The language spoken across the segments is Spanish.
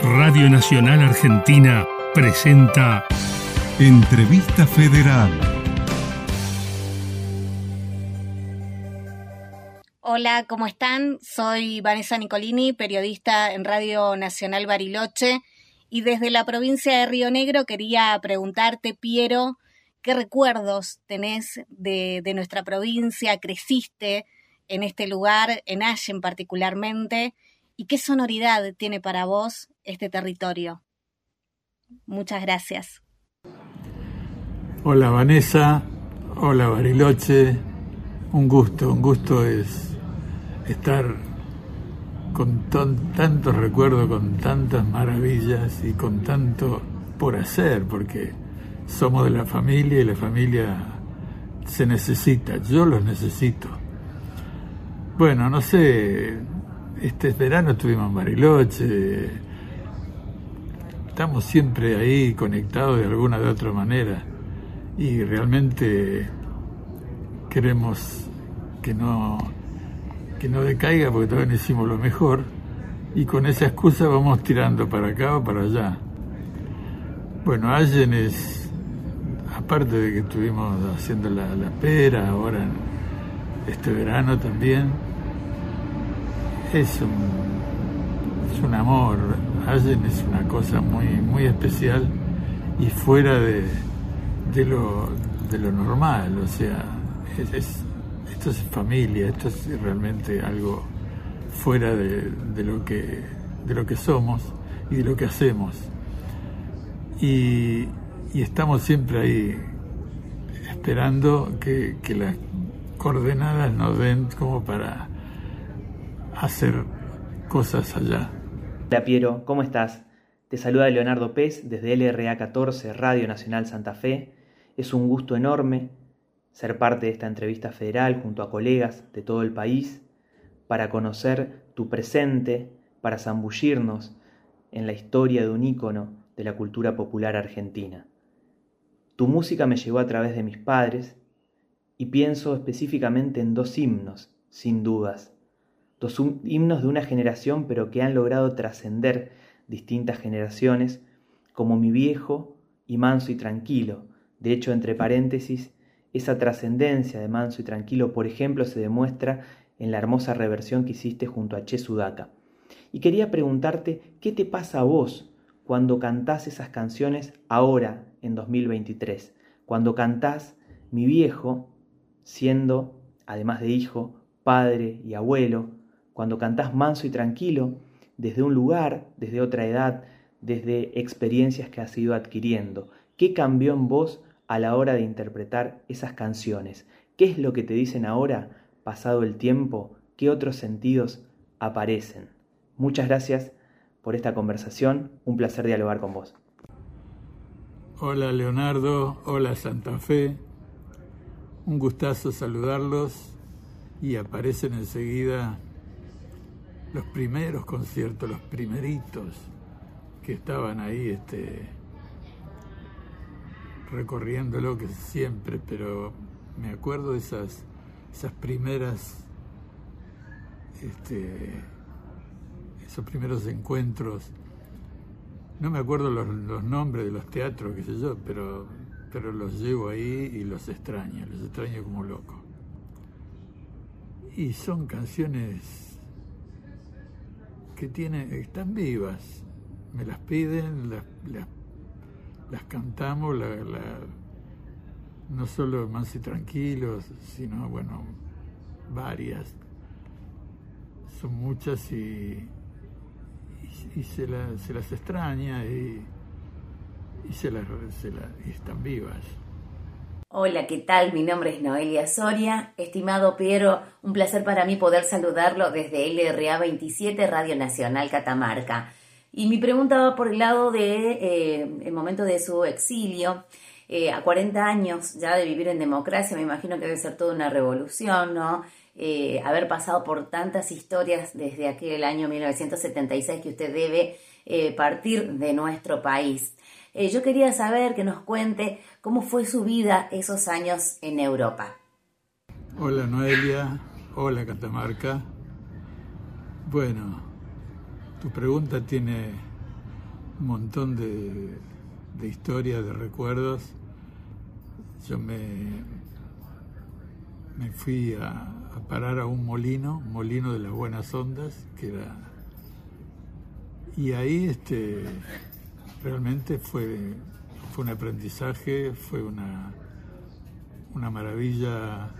Radio Nacional Argentina presenta Entrevista Federal. Hola, ¿cómo están? Soy Vanessa Nicolini, periodista en Radio Nacional Bariloche y desde la provincia de Río Negro quería preguntarte, Piero, ¿qué recuerdos tenés de, nuestra provincia? ¿Creciste en este lugar, en Allen particularmente? ¿Y qué sonoridad tiene para vos este territorio? Muchas gracias. Hola Vanessa, hola Bariloche, un gusto, un gusto es estar con tantos recuerdos, con tantas maravillas y con tanto por hacer, porque somos de la familia y la familia se necesita, yo los necesito. Bueno, no sé, este verano estuvimos en Bariloche, estamos siempre ahí conectados de alguna de otra manera y realmente queremos que no que no decaiga porque todavía no hicimos lo mejor y con esa excusa vamos tirando para acá o para allá. Bueno, Allen es, aparte de que estuvimos haciendo la, pera ahora este verano también, es un, es un amor. Allen es una cosa muy, muy especial y fuera de, de, lo, de lo normal, o sea, es esto es familia, esto es realmente algo fuera de, lo, que, de lo que somos y de lo que hacemos. Y, estamos siempre ahí esperando que, las coordenadas nos den como para hacer cosas allá. Hola Piero, ¿cómo estás? Te saluda Leonardo Pez desde LRA 14 Radio Nacional Santa Fe. Es un gusto enorme ser parte de esta entrevista federal junto a colegas de todo el país, para conocer tu presente, para zambullirnos en la historia de un ícono de la cultura popular argentina. Tu música me llegó a través de mis padres y pienso específicamente en dos himnos, sin dudas, dos himnos de una generación pero que han logrado trascender distintas generaciones, como Mi viejo y Manso y Tranquilo, de hecho entre paréntesis, esa trascendencia de manso y tranquilo, por ejemplo, se demuestra en la hermosa reversión que hiciste junto a Che Sudaka. Y quería preguntarte, ¿qué te pasa a vos cuando cantás esas canciones ahora, en 2023? Cuando cantás Mi viejo, siendo, además de hijo, padre y abuelo, cuando cantás manso y tranquilo, desde un lugar, desde otra edad, desde experiencias que has ido adquiriendo. ¿Qué cambió en vos a la hora de interpretar esas canciones? ¿Qué es lo que te dicen ahora, pasado el tiempo? ¿Qué otros sentidos aparecen? Muchas gracias por esta conversación, un placer dialogar con vos. Hola Leonardo, hola Santa Fe, un gustazo saludarlos y aparecen enseguida los primeros conciertos, los primeritos que estaban ahí este, recorriéndolo que siempre, pero me acuerdo de esas, esas primeras, este, esos primeros encuentros. No me acuerdo los, los, nombres de los teatros, qué sé yo, pero, pero los llevo ahí y los extraño, los extraño como loco. Y son canciones que tienen, están vivas, me las piden, las, las las cantamos, no solo más y tranquilos, sino, bueno, varias. Son muchas y, y, se, se, las extraña y, se las, se y están vivas. Hola, ¿qué tal? Mi nombre es Noelia Soria. Estimado Piero, un placer para mí poder saludarlo desde LRA 27 Radio Nacional Catamarca. Y mi pregunta va por el lado de eh, el momento de su exilio. Eh, a 40 años ya de vivir en democracia, me imagino que debe ser toda una revolución, ¿no? Eh, haber pasado por tantas historias desde aquel año 1976 que usted debe partir de nuestro país. Yo quería saber que nos cuente cómo fue su vida esos años en Europa. Hola Noelia, hola Catamarca. Bueno, tu pregunta tiene un montón de, de historias, de recuerdos. Yo me, me fui a, parar a un molino, molino de las buenas ondas, que era... Y ahí este, realmente fue, fue un aprendizaje, fue una, una maravilla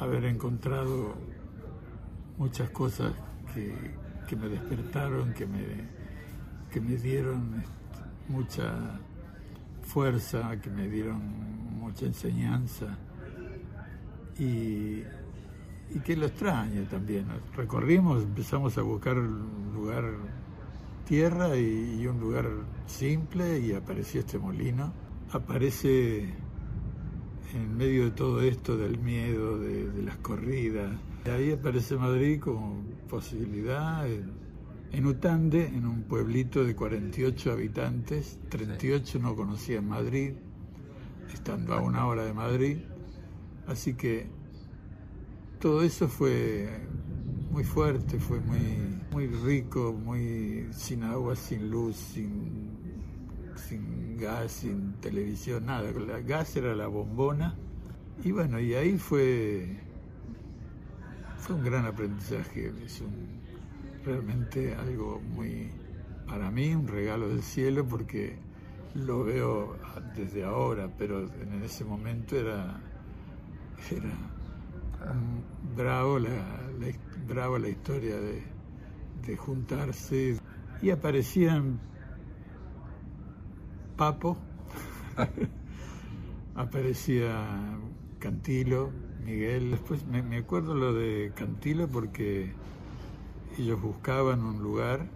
haber encontrado muchas cosas que, que me despertaron, que me, que me dieron mucha fuerza, que me dieron mucha enseñanza y, y que lo extraño también. Recorrimos, empezamos a buscar un lugar tierra y, un lugar simple y apareció este molino. Aparece en medio de todo esto del miedo, de, las corridas. Y ahí aparece Madrid como posibilidad. En, Utande, en un pueblito de 48 habitantes, 38 no conocían Madrid, estando a una hora de Madrid. Así que todo eso fue muy fuerte, fue muy, muy rico, muy sin agua, sin luz, sin, sin gas, sin televisión, nada. El gas era la bombona. Y bueno, y ahí fue, fue un gran aprendizaje, es un, realmente algo muy, para mí, un regalo del cielo porque lo veo desde ahora, pero en ese momento era era bravo la, bravo la historia de, de juntarse y aparecían Papo, aparecía Cantilo, Miguel. Después me, acuerdo lo de Cantilo porque ellos buscaban un lugar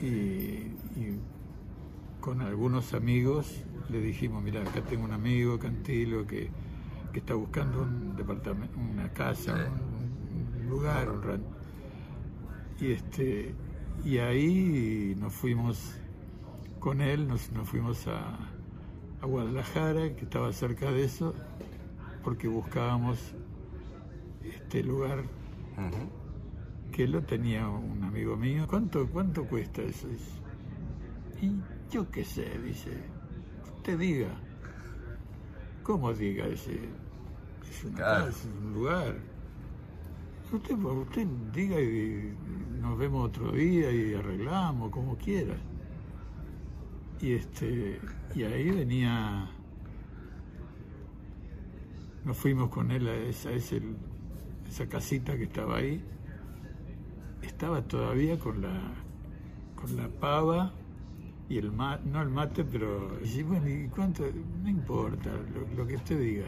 y, con algunos amigos le dijimos, mira, acá tengo un amigo, Cantilo, que que está buscando un departamento, una casa, un, lugar, un Y este y ahí nos fuimos con él, nos, nos fuimos a, a, Guadalajara, que estaba cerca de eso, porque buscábamos este lugar que lo tenía un amigo mío. ¿Cuánto, cuánto cuesta eso? Y yo qué sé, dice, usted diga. ¿Cómo diga? ese es una casa, es un lugar. Usted, usted diga y nos vemos otro día y arreglamos, como quiera. Y este, y ahí venía, nos fuimos con él a esa, esa casita que estaba ahí. Estaba todavía con la, con la pava y el mate, no el mate, pero y bueno, ¿y cuánto? No importa, lo, que usted diga.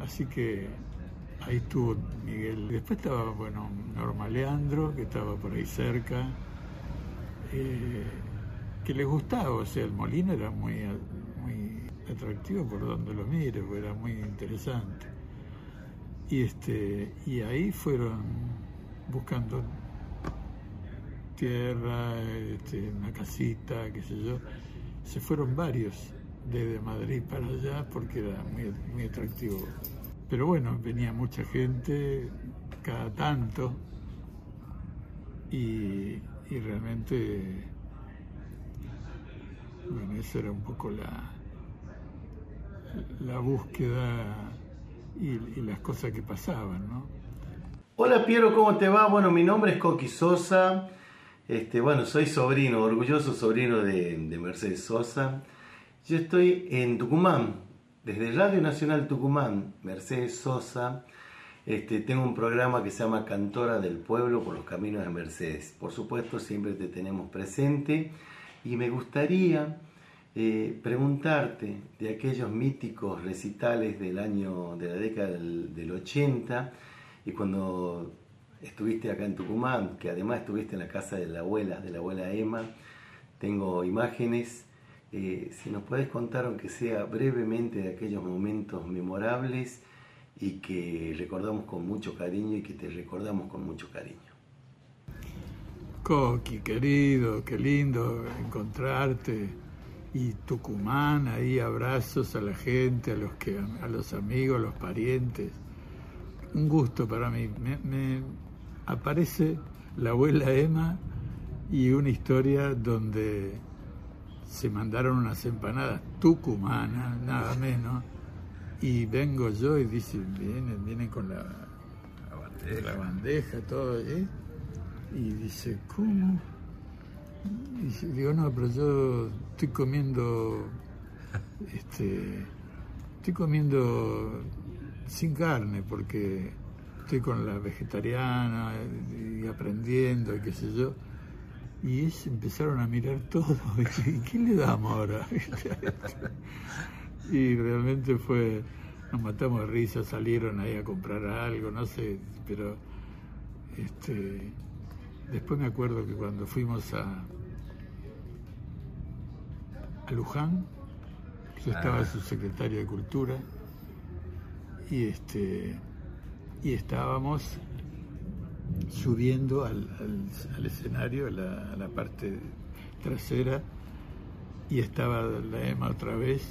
Así que ahí estuvo Miguel. Después estaba, bueno, Norma Leandro, que estaba por ahí cerca, eh, que le gustaba, o sea, el molino era muy, muy atractivo por donde lo mire, era muy interesante. Y, este, y ahí fueron buscando tierra, este, una casita, qué sé yo. Se fueron varios desde Madrid para allá porque era muy, muy atractivo. Pero bueno, venía mucha gente cada tanto y, realmente, bueno, esa era un poco la, la búsqueda y, y las cosas que pasaban, ¿no? Hola Piero, ¿cómo te va? Bueno, mi nombre es Coqui Sosa. Este, bueno, soy sobrino, orgulloso sobrino de, Mercedes Sosa. Yo estoy en Tucumán, desde Radio Nacional Tucumán, Mercedes Sosa. Este, tengo un programa que se llama Cantora del Pueblo por los Caminos de Mercedes. Por supuesto, siempre te tenemos presente y me gustaría eh, preguntarte de aquellos míticos recitales del año, de la década del, del 80 y cuando estuviste acá en Tucumán, que además estuviste en la casa de la abuela, de la abuela Emma. Tengo imágenes. Eh, si nos puedes contar, aunque sea brevemente, de aquellos momentos memorables y que recordamos con mucho cariño y que te recordamos con mucho cariño. Coqui, querido, qué lindo encontrarte. Y Tucumán, ahí abrazos a la gente, a los, que, a los amigos, a los parientes. Un gusto para mí. me, aparece la abuela Emma y una historia donde se mandaron unas empanadas tucumanas, nada menos, y vengo yo y dicen, vienen, vienen con la, la bandeja, todo, ¿eh? y dice, ¿cómo? Y digo, no, pero yo estoy comiendo, este, estoy comiendo sin carne porque estoy con la vegetariana y aprendiendo y qué sé yo. Y ellos empezaron a mirar todo, ¿y qué le damos ahora? y realmente fue, nos matamos de risa, salieron ahí a comprar algo, no sé, pero este, después me acuerdo que cuando fuimos a, a Luján, yo estaba su secretario de Cultura, y este y estábamos subiendo al, escenario, a la, parte trasera, y estaba la EMA otra vez,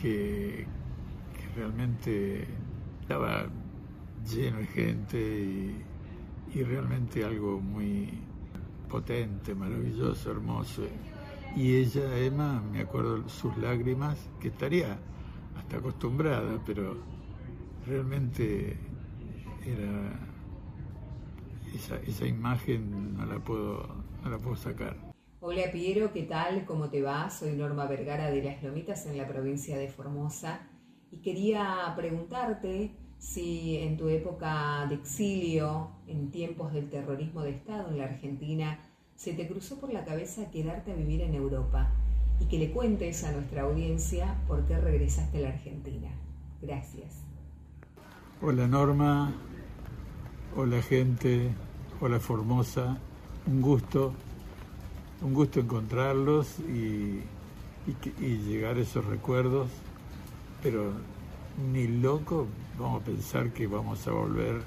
que, realmente estaba lleno de gente y, y, realmente algo muy potente, maravilloso, hermoso. Y ella, Emma, me acuerdo sus lágrimas, que estaría hasta acostumbrada, pero realmente era esa, esa imagen no la puedo no la puedo sacar. Hola Piero, ¿qué tal? ¿Cómo te va? Soy Norma Vergara de Las Lomitas en la provincia de Formosa y quería preguntarte si en tu época de exilio, en tiempos del terrorismo de Estado en la Argentina, se te cruzó por la cabeza quedarte a vivir en Europa y que le cuentes a nuestra audiencia por qué regresaste a la Argentina. Gracias. Hola Norma, hola gente, hola Formosa, un gusto, un gusto encontrarlos y, llegar a esos recuerdos, pero ni loco vamos a pensar que vamos a volver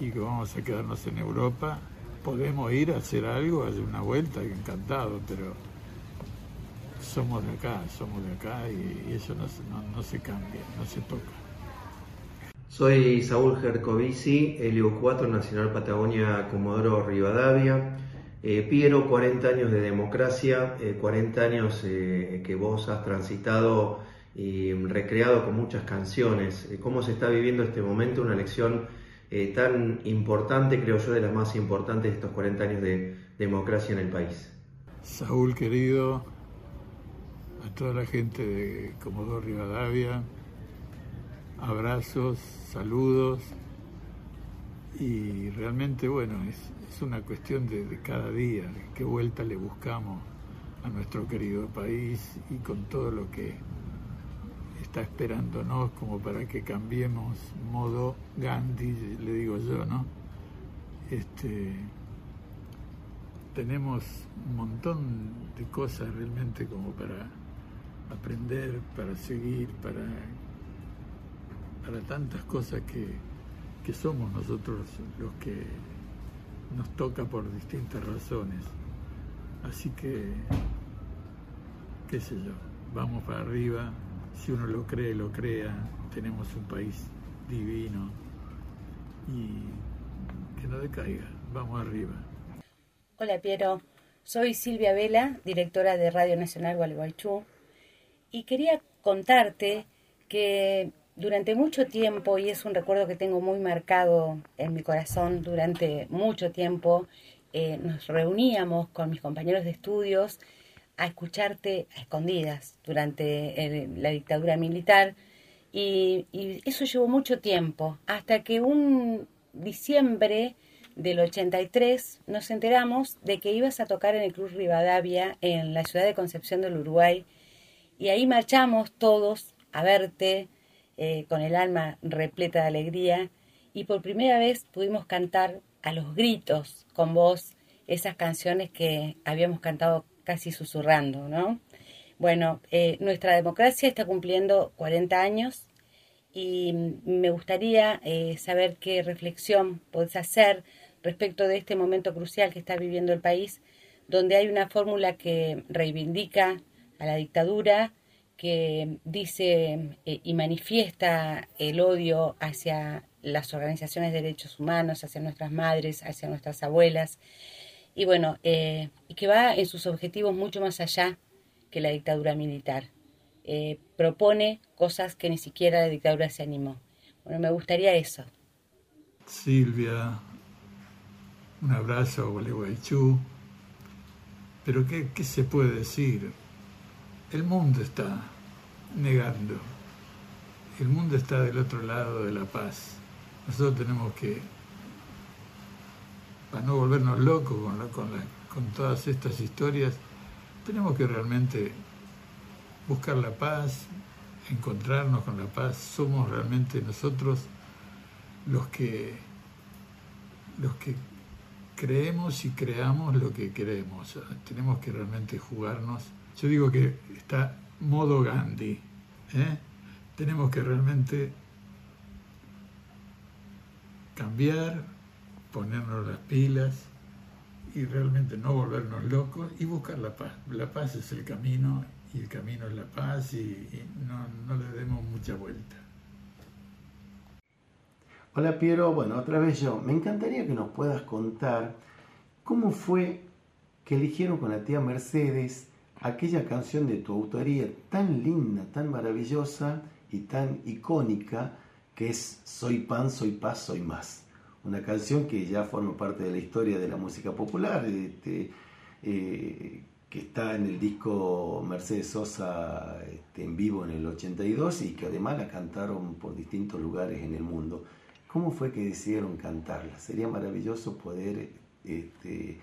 y que vamos a quedarnos en Europa. Podemos ir a hacer algo, hacer una vuelta, encantado, pero somos de acá, somos de acá y, eso no se cambia, no se toca. Soy Saúl Gercovici, Helio 4 Nacional Patagonia Comodoro Rivadavia. Eh, Piero, 40 años de democracia, 40 eh, años eh, que vos has transitado y recreado con muchas canciones. ¿Cómo se está viviendo este momento? Una elección tan importante, creo yo, de las más importantes de estos 40 años de democracia en el país. Saúl, querido, a toda la gente de Comodoro Rivadavia, abrazos, saludos y realmente bueno, es, una cuestión de, cada día, qué vuelta le buscamos a nuestro querido país y con todo lo que está esperándonos como para que cambiemos modo Gandhi, le digo yo, ¿no? Este, tenemos un montón de cosas realmente como para aprender, para seguir, para para tantas cosas que, que somos nosotros los que nos toca por distintas razones. Así que, qué sé yo, vamos para arriba, si uno lo cree, lo crea, tenemos un país divino y que no decaiga, vamos arriba. Hola Piero, soy Silvia Vela, directora de Radio Nacional Gualeguaychú, y quería contarte que durante mucho tiempo, y es un recuerdo que tengo muy marcado en mi corazón, durante mucho tiempo eh, nos reuníamos con mis compañeros de estudios a escucharte a escondidas durante la dictadura militar y, y, eso llevó mucho tiempo, hasta que un diciembre del 83 nos enteramos de que ibas a tocar en el Cruz Rivadavia en la ciudad de Concepción del Uruguay y ahí marchamos todos a verte, eh, con el alma repleta de alegría y por primera vez pudimos cantar a los gritos con vos esas canciones que habíamos cantado casi susurrando, ¿no? Bueno, eh, nuestra democracia está cumpliendo 40 años y me gustaría eh, saber qué reflexión podés hacer respecto de este momento crucial que está viviendo el país, donde hay una fórmula que reivindica a la dictadura, que dice eh, y manifiesta el odio hacia las organizaciones de derechos humanos, hacia nuestras madres, hacia nuestras abuelas, y bueno, eh, que va en sus objetivos mucho más allá que la dictadura militar. Eh, propone cosas que ni siquiera la dictadura se animó. Bueno, me gustaría eso. Silvia, un abrazo a Gualeguaychú. Pero ¿qué, ¿qué se puede decir? El mundo está negando. El mundo está del otro lado de la paz. Nosotros tenemos que, para no volvernos locos con, con, todas estas historias, tenemos que realmente buscar la paz, encontrarnos con la paz. Somos realmente nosotros los que, los que creemos y creamos lo que queremos. Tenemos que realmente jugarnos. Yo digo que está modo Gandhi. ¿eh? Tenemos que realmente cambiar, ponernos las pilas y realmente no volvernos locos y buscar la paz. La paz es el camino y el camino es la paz y, no, no le demos mucha vuelta. Hola Piero, bueno, otra vez yo. Me encantaría que nos puedas contar cómo fue que eligieron con la tía Mercedes aquella canción de tu autoría tan linda, tan maravillosa y tan icónica que es Soy pan, soy paz, soy más. Una canción que ya forma parte de la historia de la música popular, este, eh, que está en el disco Mercedes Sosa este, en vivo en el 82 y que además la cantaron por distintos lugares en el mundo. ¿Cómo fue que decidieron cantarla? Sería maravilloso poder este,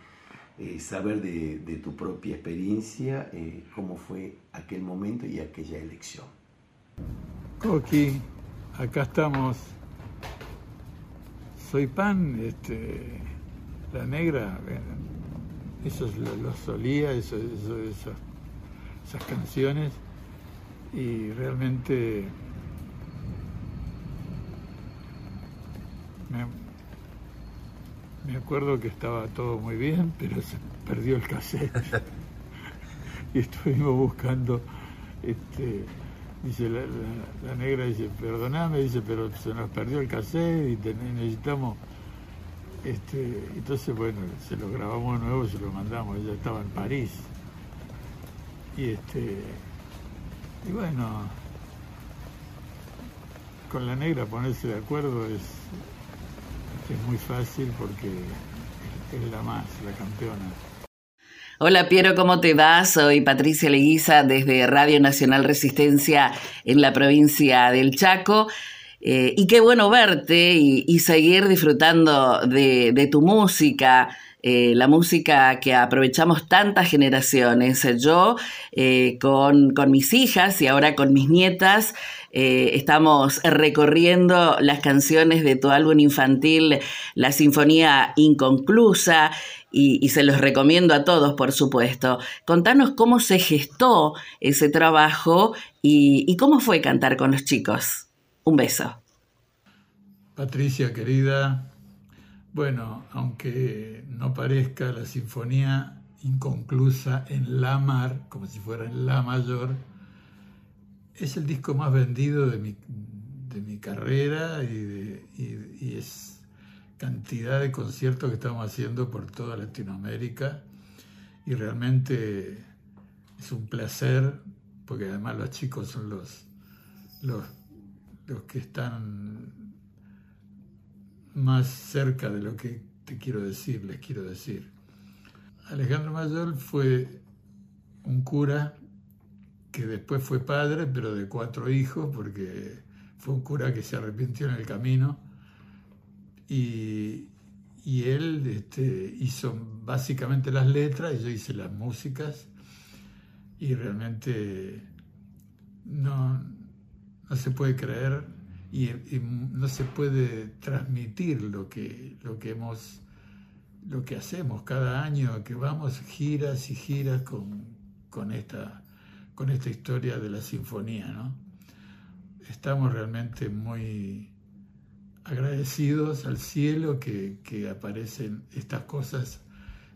eh, saber de, tu propia experiencia, eh, cómo fue aquel momento y aquella elección. Coqui, acá estamos. Soy pan, este, la negra, eso lo, solía, esas canciones, y realmente me, acuerdo que estaba todo muy bien, pero se perdió el cassette. y estuvimos buscando, este, dice la, negra, dice, perdoname, dice, pero se nos perdió el cassette y necesitamos, este, entonces bueno, se lo grabamos de nuevo, se lo mandamos, ella estaba en París. Y este, y bueno, con la negra ponerse de acuerdo es, es muy fácil porque es la más, la campeona. Hola Piero, ¿cómo te va? Soy Patricia Leguiza desde Radio Nacional Resistencia en la provincia del Chaco. Eh, y qué bueno verte y, seguir disfrutando de, tu música, eh, la música que aprovechamos tantas generaciones. Yo eh, con, con, mis hijas y ahora con mis nietas eh, estamos recorriendo las canciones de tu álbum infantil, La Sinfonía Inconclusa, y, se los recomiendo a todos, por supuesto. Contanos cómo se gestó ese trabajo y, y cómo fue cantar con los chicos. Un beso. Patricia, querida, bueno, aunque no parezca la sinfonía inconclusa en La Mar, como si fuera en La Mayor, es el disco más vendido de mi, de mi carrera y, es cantidad de conciertos que estamos haciendo por toda Latinoamérica y realmente es un placer porque además los chicos son los, los, los que están más cerca de lo que te quiero decir, les quiero decir. Alejandro Mayor fue un cura que después fue padre, pero de cuatro hijos, porque fue un cura que se arrepintió en el camino. Y, él este, hizo básicamente las letras y yo hice las músicas. Y realmente no, no se puede creer y, no se puede transmitir lo que, lo que hemos lo que hacemos cada año que vamos giras y giras con, con esta con esta historia de la sinfonía, ¿no? Estamos realmente muy agradecidos al cielo que, aparecen estas cosas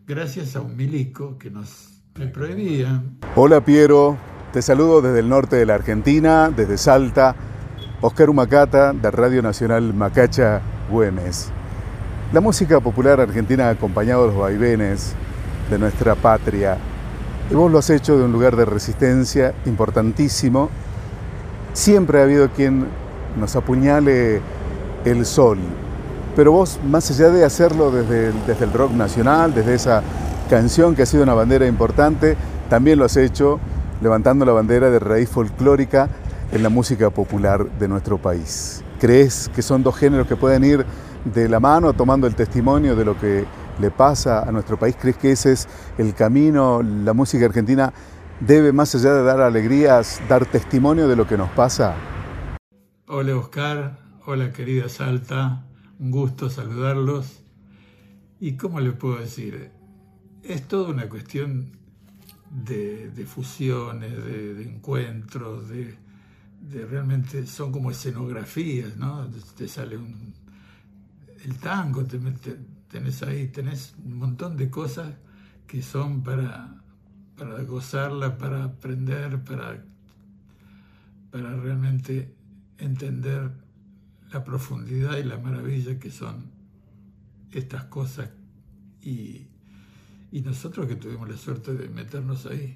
gracias a un milico que nos me prohibía. Hola Piero, te saludo desde el norte de la Argentina, desde Salta Oscar Humacata, de Radio Nacional Macacha, Güemes. La música popular argentina ha acompañado los vaivenes de nuestra patria. Vos lo has hecho de un lugar de resistencia importantísimo. Siempre ha habido quien nos apuñale el sol. Pero vos, más allá de hacerlo desde el, desde el rock nacional, desde esa canción que ha sido una bandera importante, también lo has hecho levantando la bandera de raíz folclórica en la música popular de nuestro país. ¿Crees que son dos géneros que pueden ir de la mano tomando el testimonio de lo que le pasa a nuestro país? ¿Crees que ese es el camino? La música argentina debe, más allá de dar alegrías, dar testimonio de lo que nos pasa. Hola Oscar, hola querida Salta, un gusto saludarlos. ¿Y cómo le puedo decir? Es toda una cuestión de, fusiones, de, encuentros, de, realmente son como escenografías, ¿no? Te sale un, el tango, te, tenés ahí, tenés un montón de cosas que son para, para gozarla, para aprender, para, para realmente entender la profundidad y la maravilla que son estas cosas y, y nosotros que tuvimos la suerte de meternos ahí.